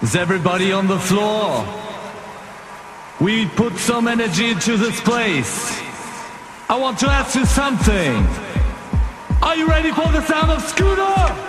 Is everybody on the floor? We put some energy into this place. I want to ask you something. Are you ready for the sound of Scooter?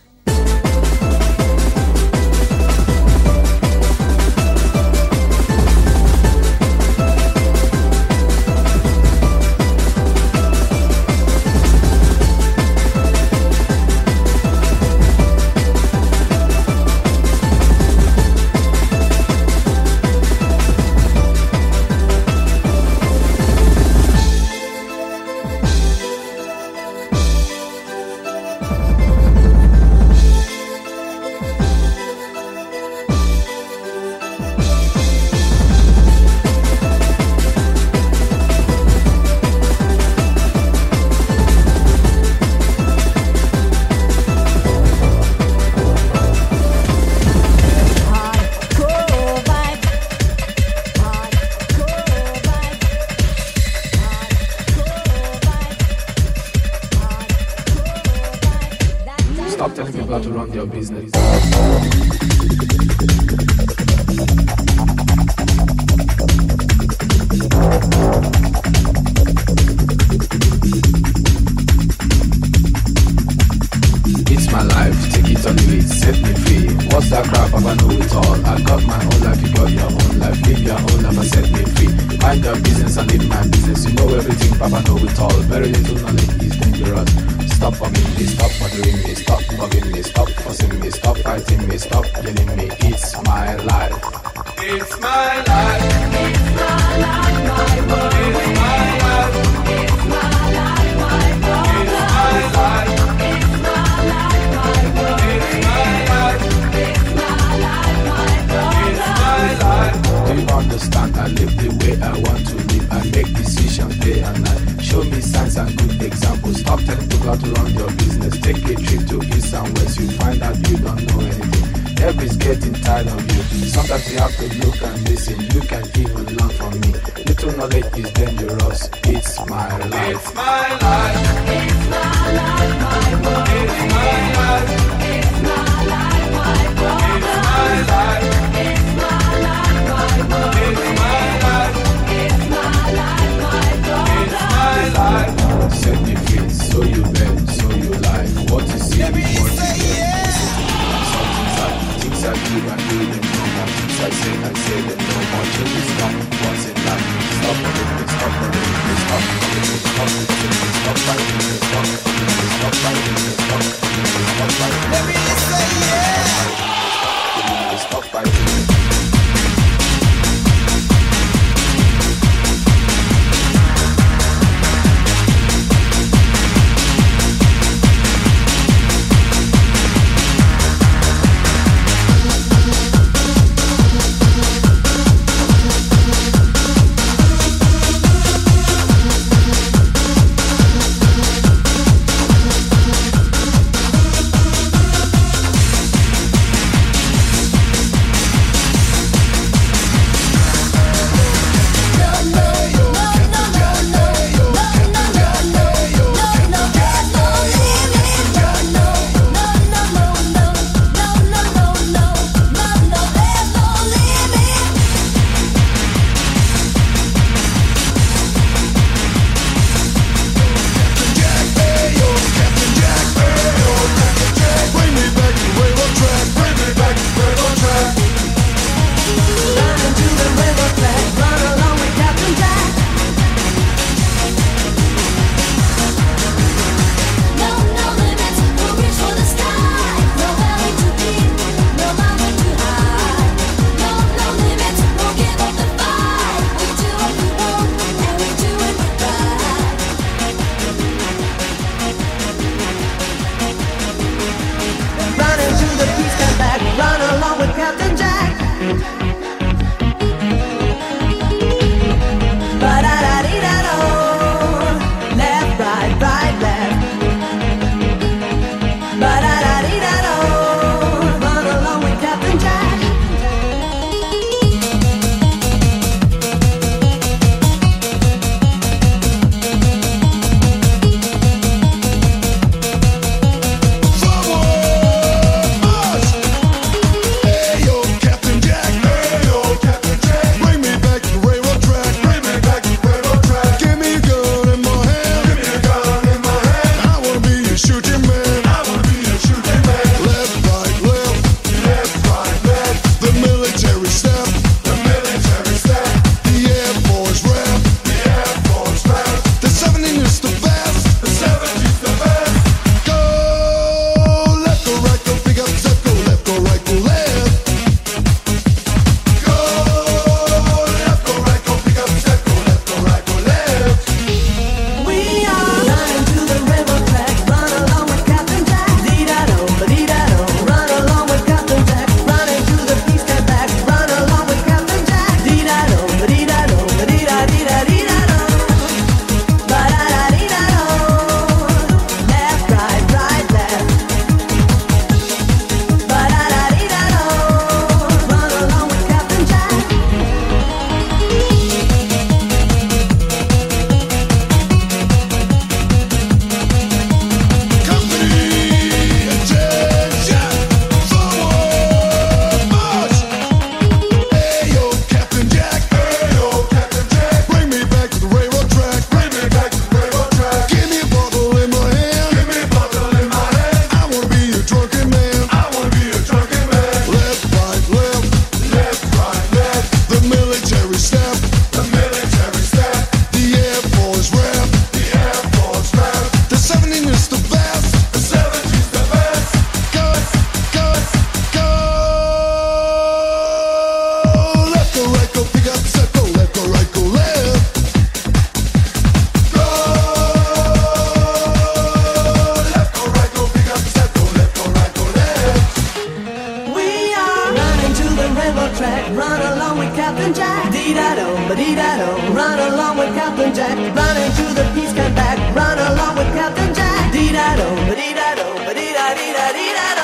Run along with Captain Jack. Dee da do, ba dee da do. Run along with Captain Jack. Run into the peace, come back. Run along with Captain Jack. Dee da do, ba dee da do, ba dee da dee da dee da.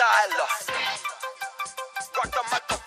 sejler Rock the microphone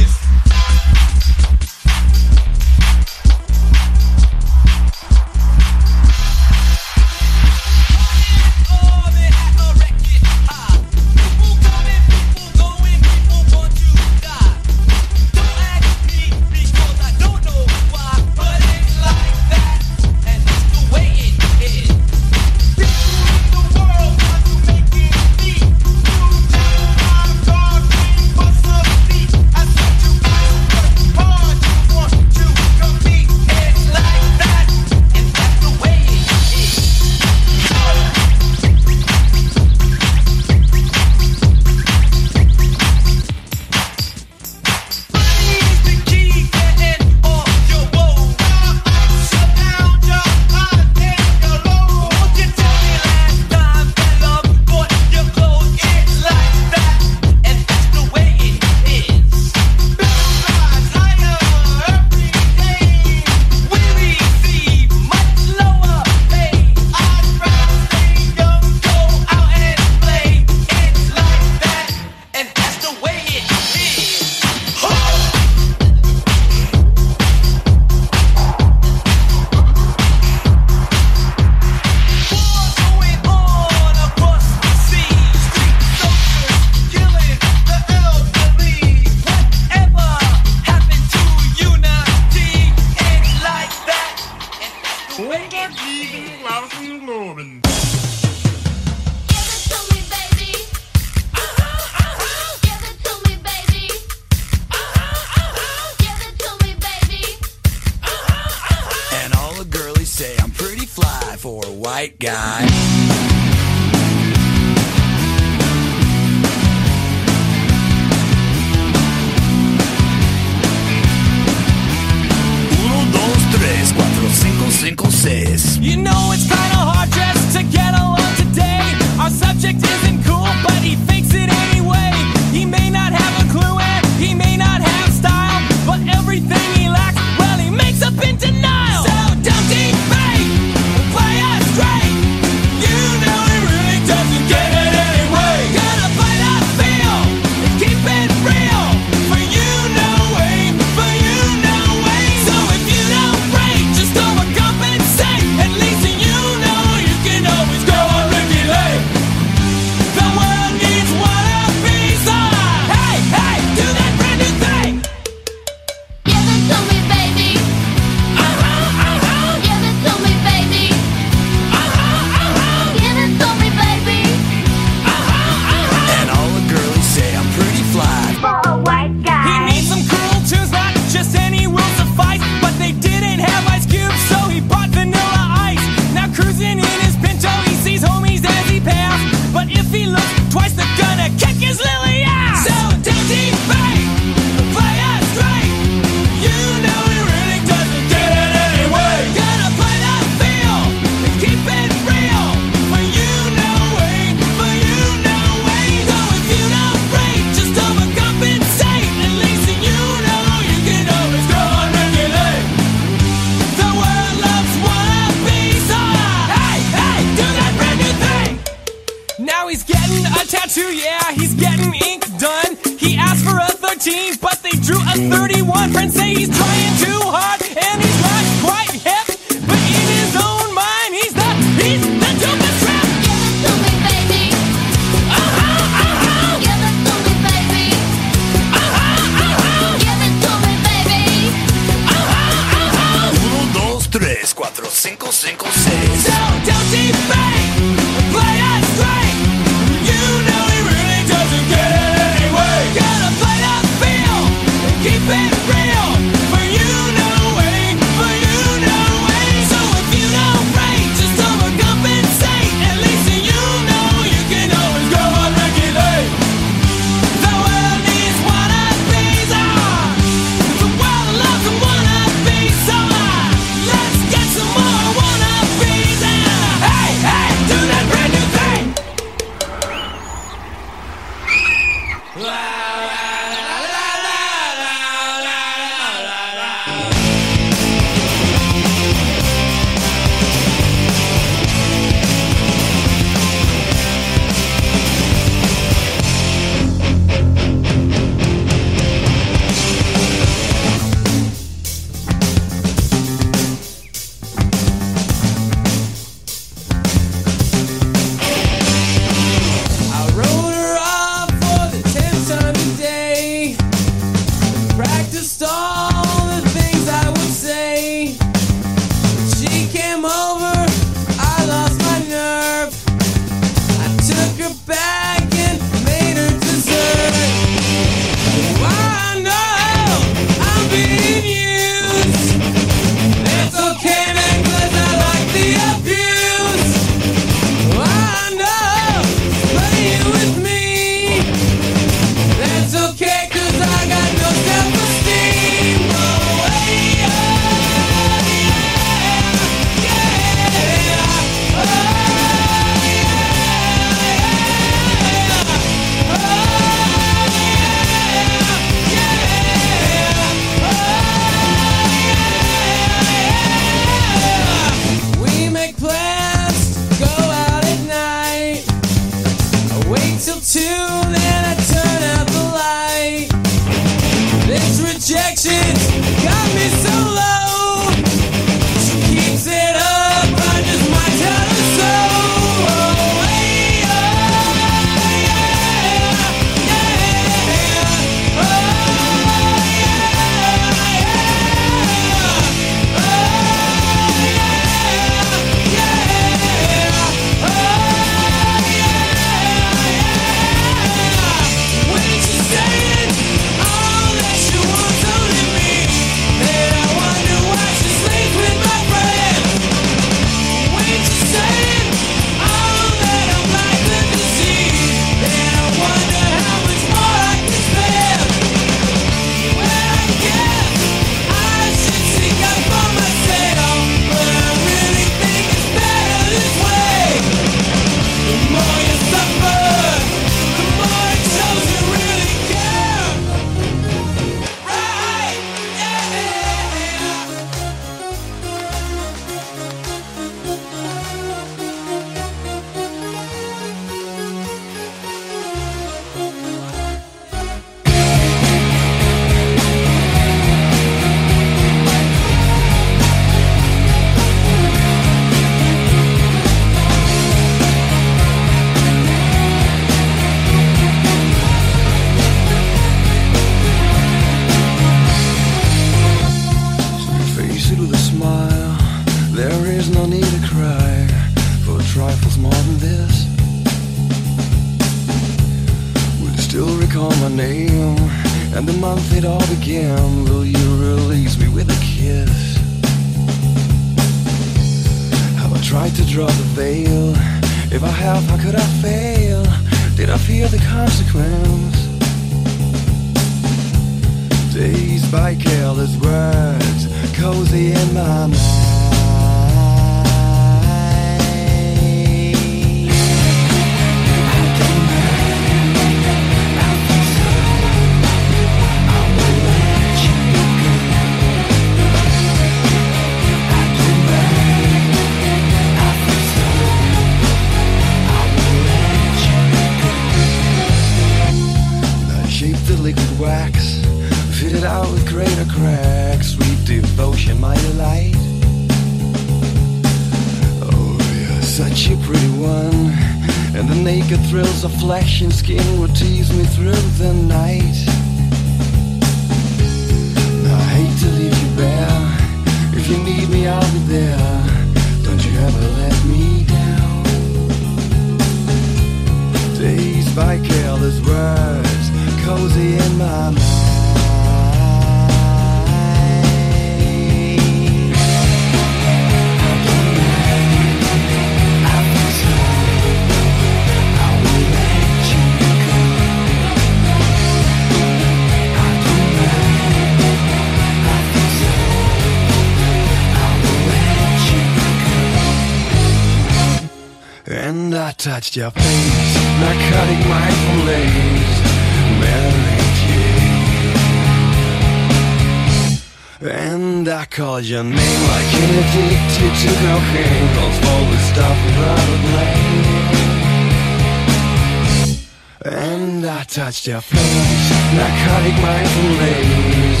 lost your face Narcotic mindful ladies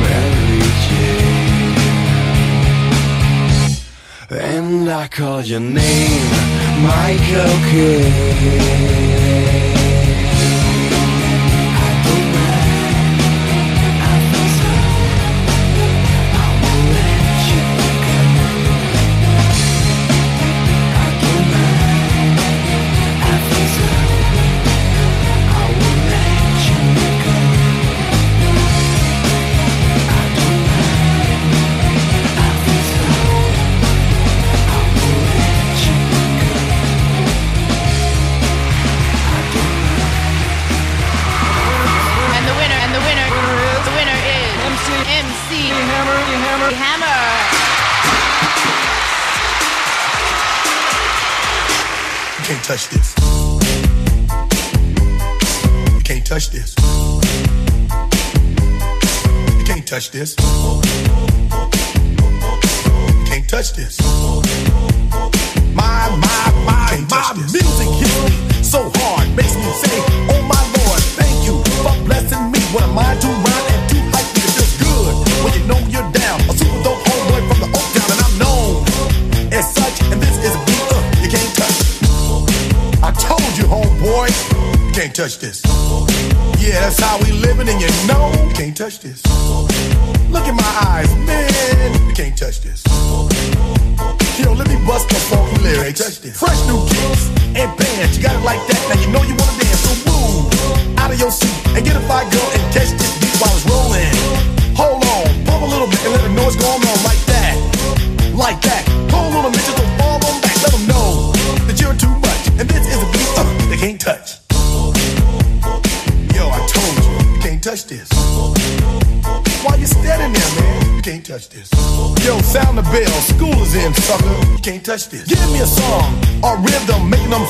Mary Jane. And I called your name Michael Caine. touch this. can't touch this. Give me a song, a rhythm, making them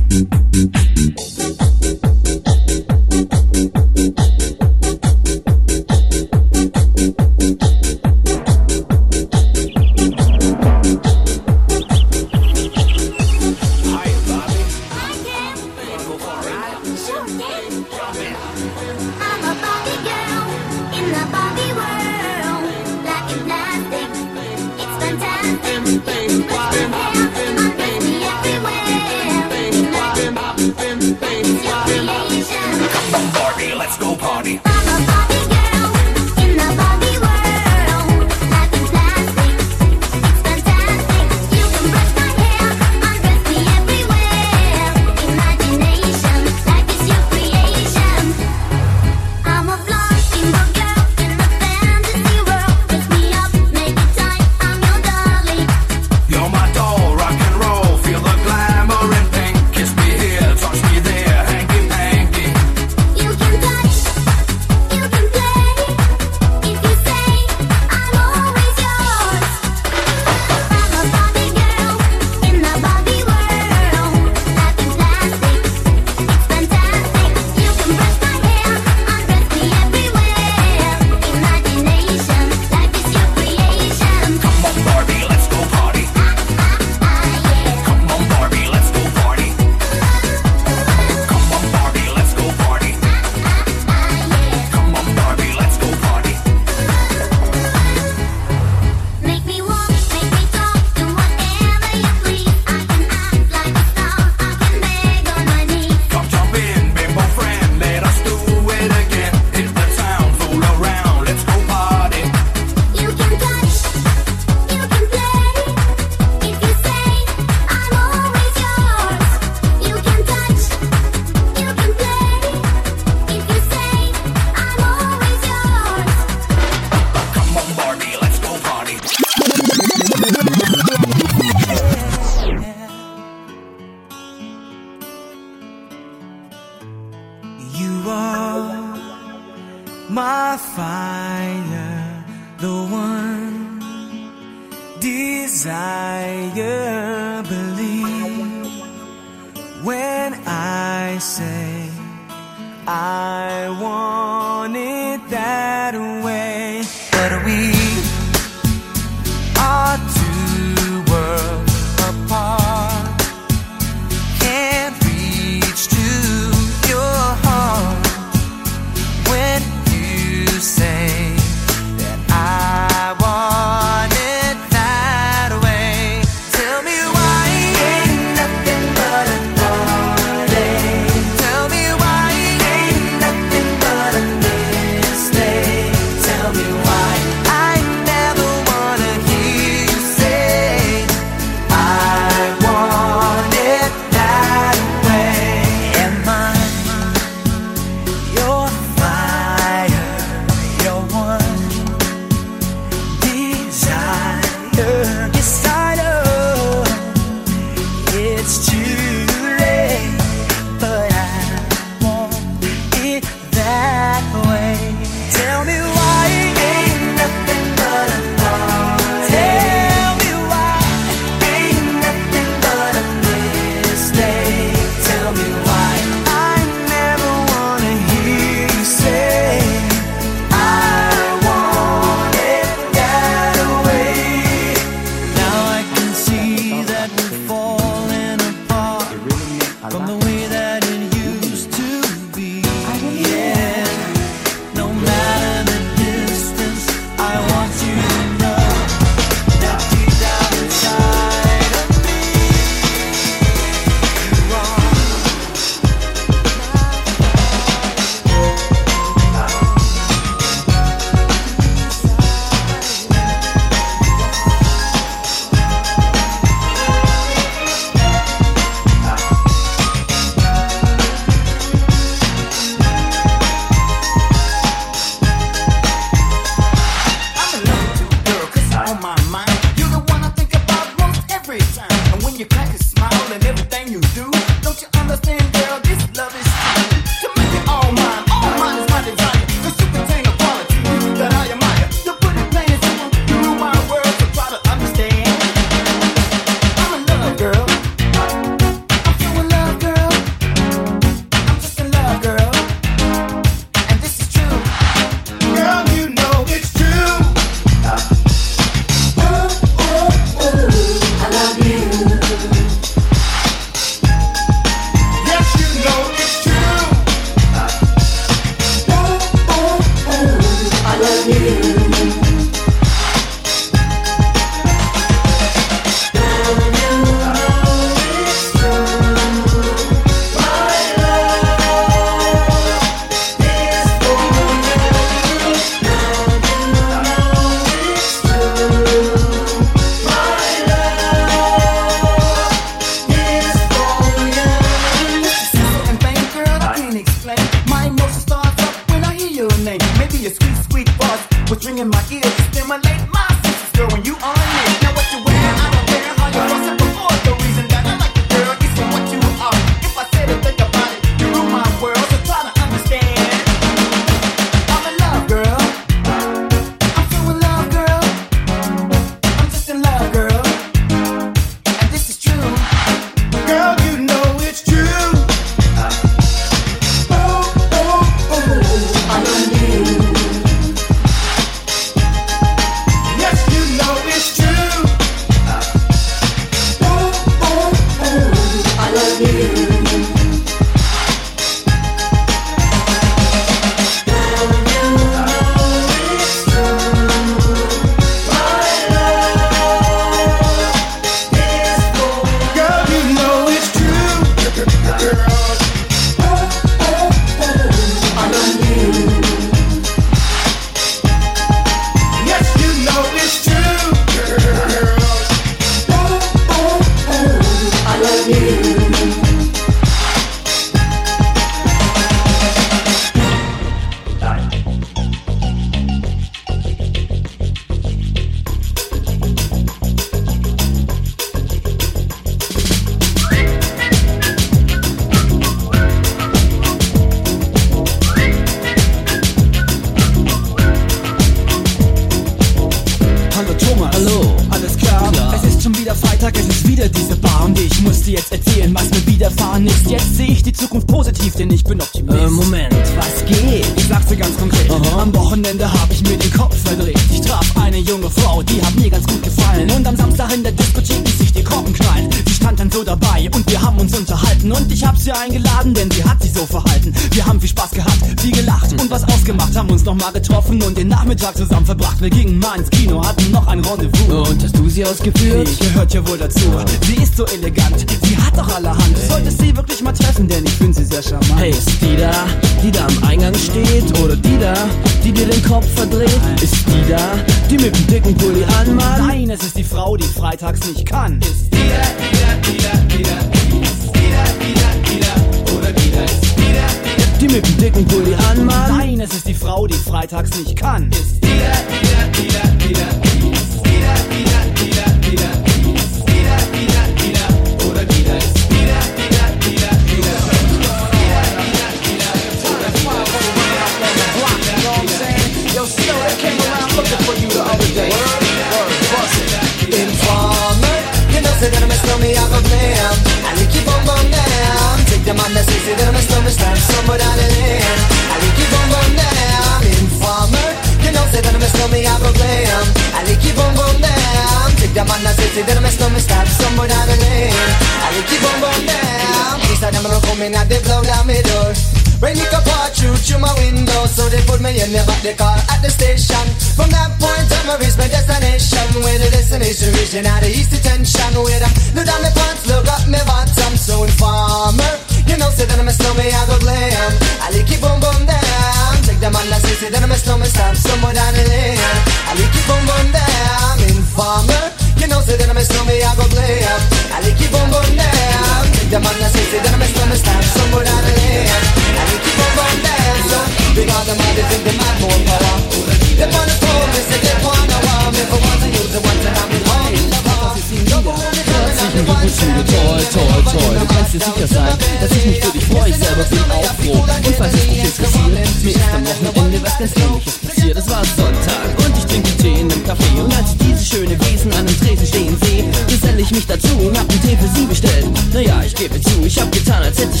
selber bin auch froh. Und falls es dich interessiert, mir ist am Wochenende was ganz ähnliches passiert. Es war Sonntag und ich trinke Tee in einem Café. Und als ich diese schöne Wesen an einem Tresen stehen sehe, geselle ich mich dazu und hab einen Tee für sie bestellt. Naja, ich gebe zu, ich hab getan, als hätte ich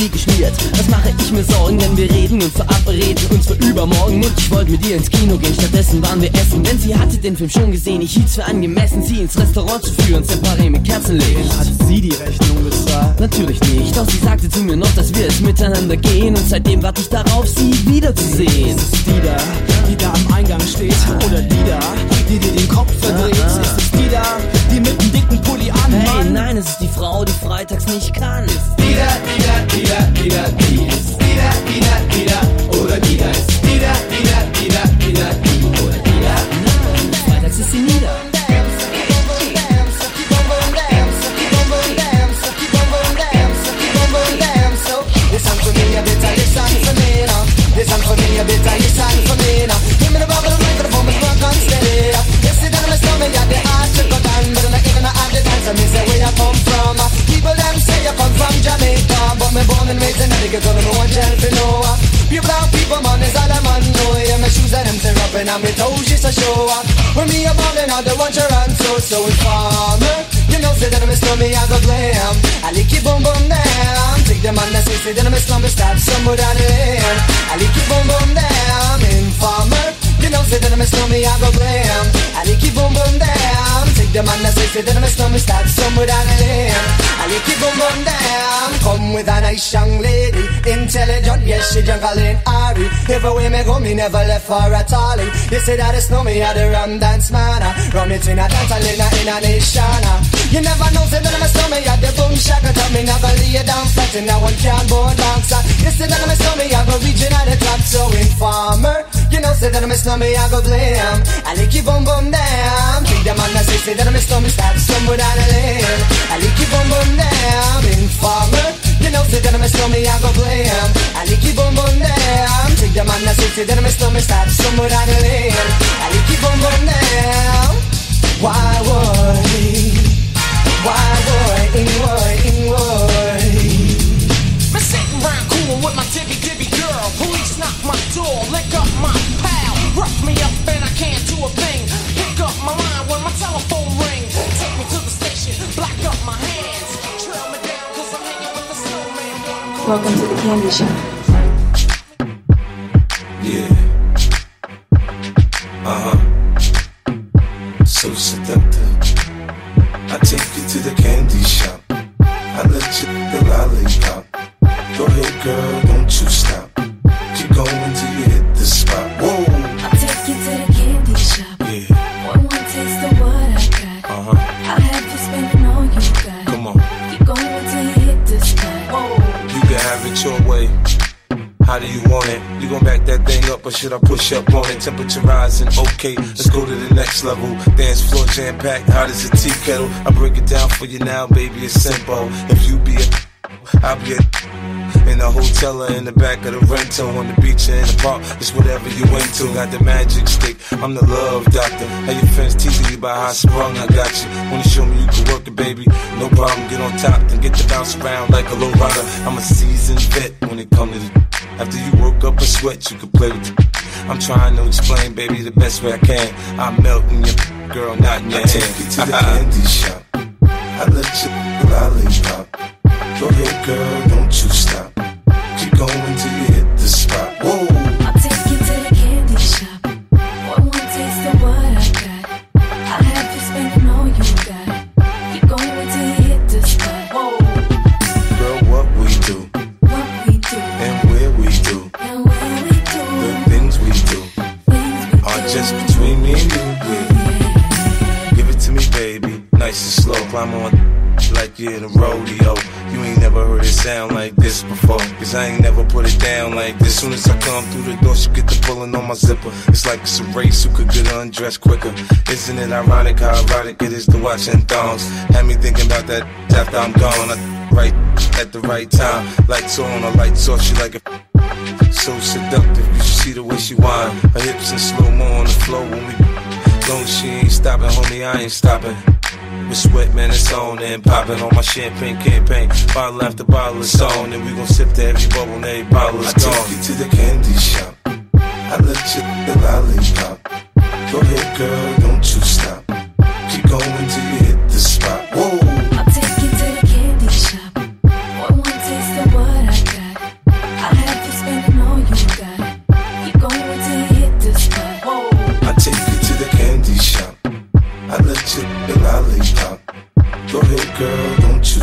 wie geschmiert. Was mache ich mir Sorgen, wenn wir reden und verabreden uns für übermorgen? Und ich wollte mit ihr ins Kino gehen, stattdessen waren wir essen. Denn sie hatte den Film schon gesehen, ich hielt's für angemessen, sie ins Restaurant zu führen, separé mit Kerzenlicht. Hat sie die Rechnung bezahlt? Natürlich nicht, doch sie sagte zu mir noch, dass wir es miteinander gehen. Und seitdem warte ich darauf, sie wiederzusehen. Ist es die da, die da am Eingang steht? Oder die da, die dir den Kopf verdreht? Ist es die da, die mit dem dicken Pulli an? Hey, nein, es ist die Frau, die freitags nicht kann. Ist die da, die da, die da, die da, die ist die da, die da, die da, oder die da, ist die da, die da, die da, die da, die oder me born and raised in Connecticut, don't know one gel for no. Pure brown people, man, is all I'm on. No, yeah, my shoes and them tear up, and I'm toes just a show. When me a ballin', I don't want your run, so so informer. You know, say that I'm a stomach, I go glam. I lick it boom boom down. Take the man that say, say that I'm a slumber, stab somewhere down the lane. I lick it boom boom down. Informer. You know, say that I'm a stomach, I go glam. I lick it boom boom down. The man that say, say that I'm a stomach, stab somewhere down the lane. I lick it boom boom down. Come with a nice young lady, intelligent, yes, she jungle in Ari. Everywhere me go, me never left for a tally. You say that it's no me, I the rum dance man. Rum it in a dance, in a, in a nation. You never know, say that I'm a stomach, I the boom shaka tell me, never lay you down flat in a one can board bouncer. You say that I'm a stomach, I go region at the top, so informer. You know, say that I'm a stomach, I go glam. I lick you boom boom down. Take the man that say, say that I'm a stomach, stab somewhere down the lane. I lick you boom boom down. Informer. You know, say that I'm a stomach, I go glam. I lick you boom boom down. Take the man that say, say that I'm a stomach, stab somewhere down the lane. I lick you boom boom down. Why would he? Welcome to the candy shop. Should I push up on it? Temperature rising, okay, let's go to the next level. Dance floor jam packed, hot as a tea kettle. I break it down for you now, baby, it's simple. If you be a, I'll be a. In a hotel or in the back of the rental, on the beach or in the park, it's whatever you into. Got the magic stick, I'm the love doctor. How your friends teasing you about how sprung, I got you. Wanna show me you can work it, baby? No problem, get on top, then get to bounce around like a low rider. I'm a seasoned vet when it comes to the. After you woke up a sweat, you can play with the. I'm trying to explain, baby, the best way I can. I'm melting your girl, not in your I hand. take you to the candy shop. I let you lollipop. Go ahead, girl, don't you stop. Keep going till you hit the spot. Climb on like you're in a rodeo. You ain't never heard it sound like this before. Cause I ain't never put it down like this. Soon as I come through the door, she get the pulling on my zipper. It's like it's a race who could get undressed quicker. Isn't it ironic how erotic it is to watch in thongs? Had me thinking about that after I'm gone. I, right at the right time. Lights on, or lights off, she like it. So seductive, you should see the way she whine. Her hips in slow mo on the floor when we. Long she ain't stopping, homie, I ain't stopping. With sweat, man, it's on and popping on my champagne campaign. Bottle after bottle, it's on, and we gon' sip to every bubble, and every bottle is I take you to the candy shop. I let you the lollipop. Go ahead, girl, don't you stop. Keep going Go girl, don't you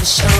know for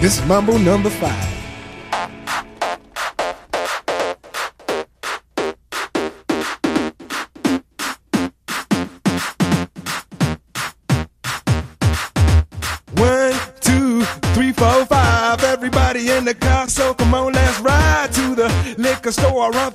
This is Mambo number five. One, two, three, four, five. Everybody in the car, so come on, let's ride to the liquor store around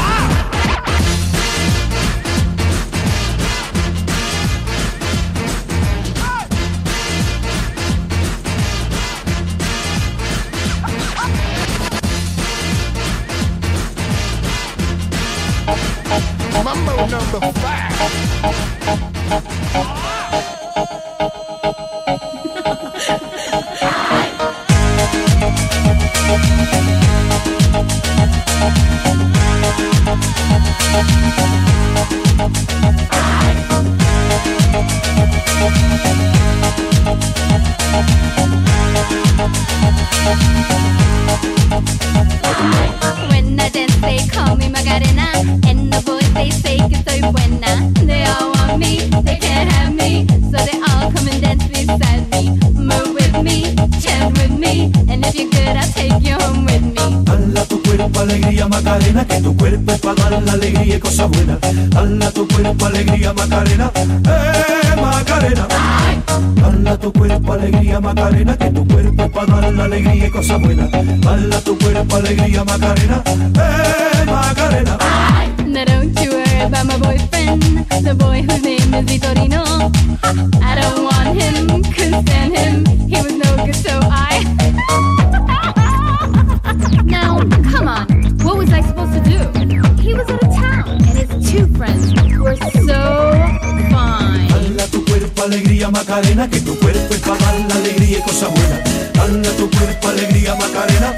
number five. a dar la alegría y cosa buena. Tu cuerpo alegría, Macarena. ¡Eh, Macarena! Tu cuerpo alegría, Macarena. Que tu cuerpo para dar la alegría y cosa buena. Tu cuerpo alegría, Macarena. ¡Eh, Macarena! Now don't you worry about my boyfriend, the boy whose name is Vitorino. I don't want him, couldn't stand him. He was no good, so I. now, come on, what was I supposed to do? alegría, Macarena, que tu cuerpo es para la alegría y cosas buenas. Dale a tu cuerpo alegría, Macarena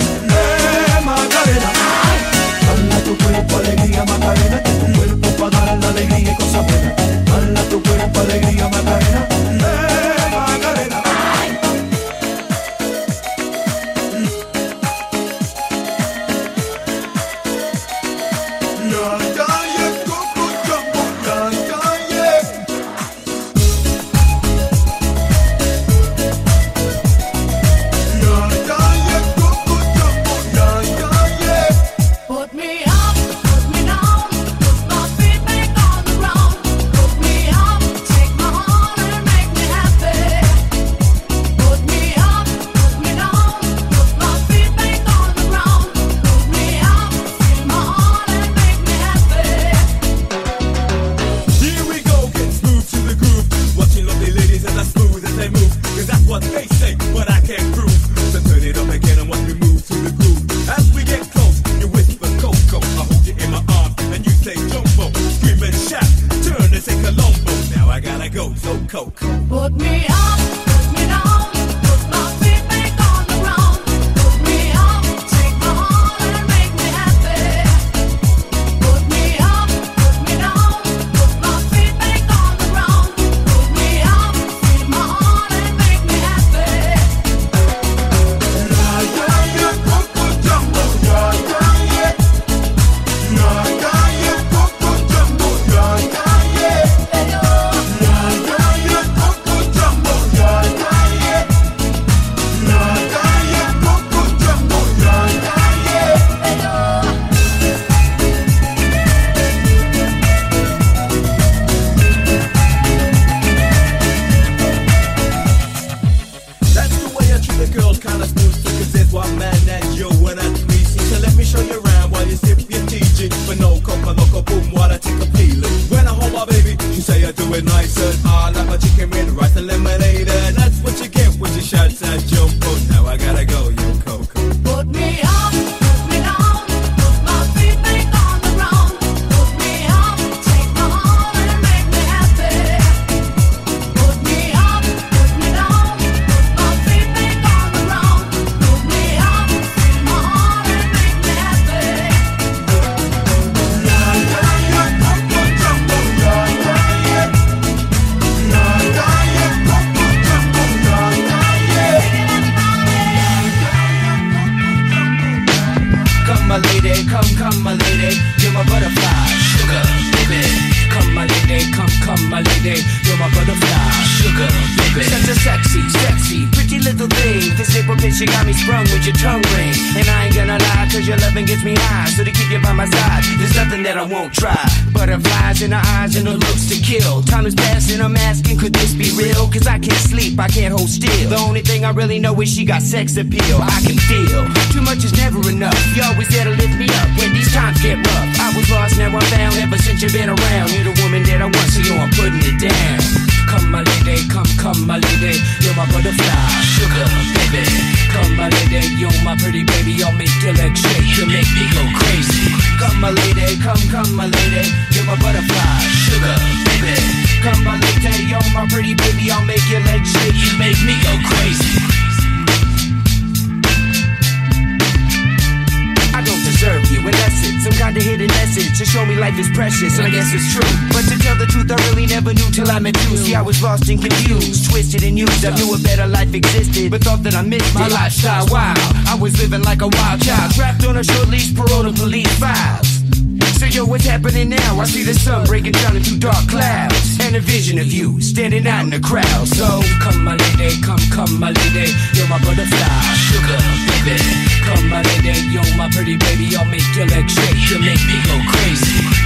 till I met you. See, I was lost and confused, twisted and used. I knew a better life existed, but thought that I missed my lifestyle. Wow, I was living like a wild child, trapped on a short leash, parole to police files. So yo, what's happening now? I see the sun breaking down into dark clouds And a vision of you standing out in the crowd So come my lady, come, come my lady You're my butterfly, sugar, baby Come my lady, you're my pretty baby I'll make your legs shake, you make me go crazy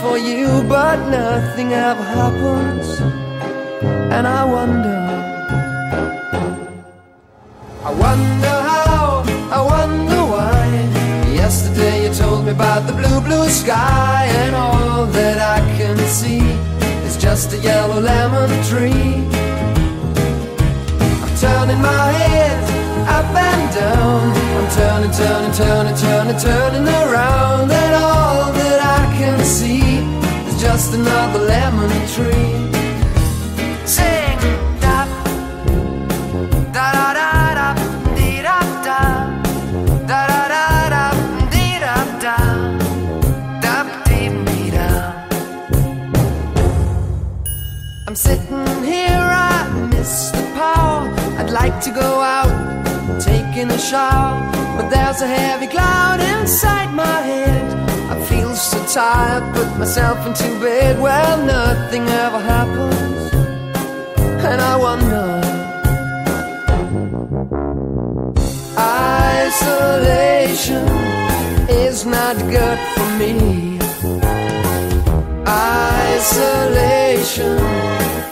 for you, but nothing ever happens. And I wonder. I wonder how, I wonder why. Yesterday you told me about the blue, blue sky, and all that I can see is just a yellow lemon tree. I'm turning my head up and down. I'm turning, turning, turning, turning, turning around, and all that I can see just another lemon tree. Sing, da, da da da da, dee da da, da da da da, dee da da, da dee dee da. I'm sitting here, I miss the power. I'd like to go out, taking a shower, but there's a heavy cloud inside my head. I feel so tired, put myself into bed. Well, nothing ever happens, and I wonder. Isolation is not good for me. Isolation.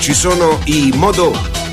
Ci sono i Modo.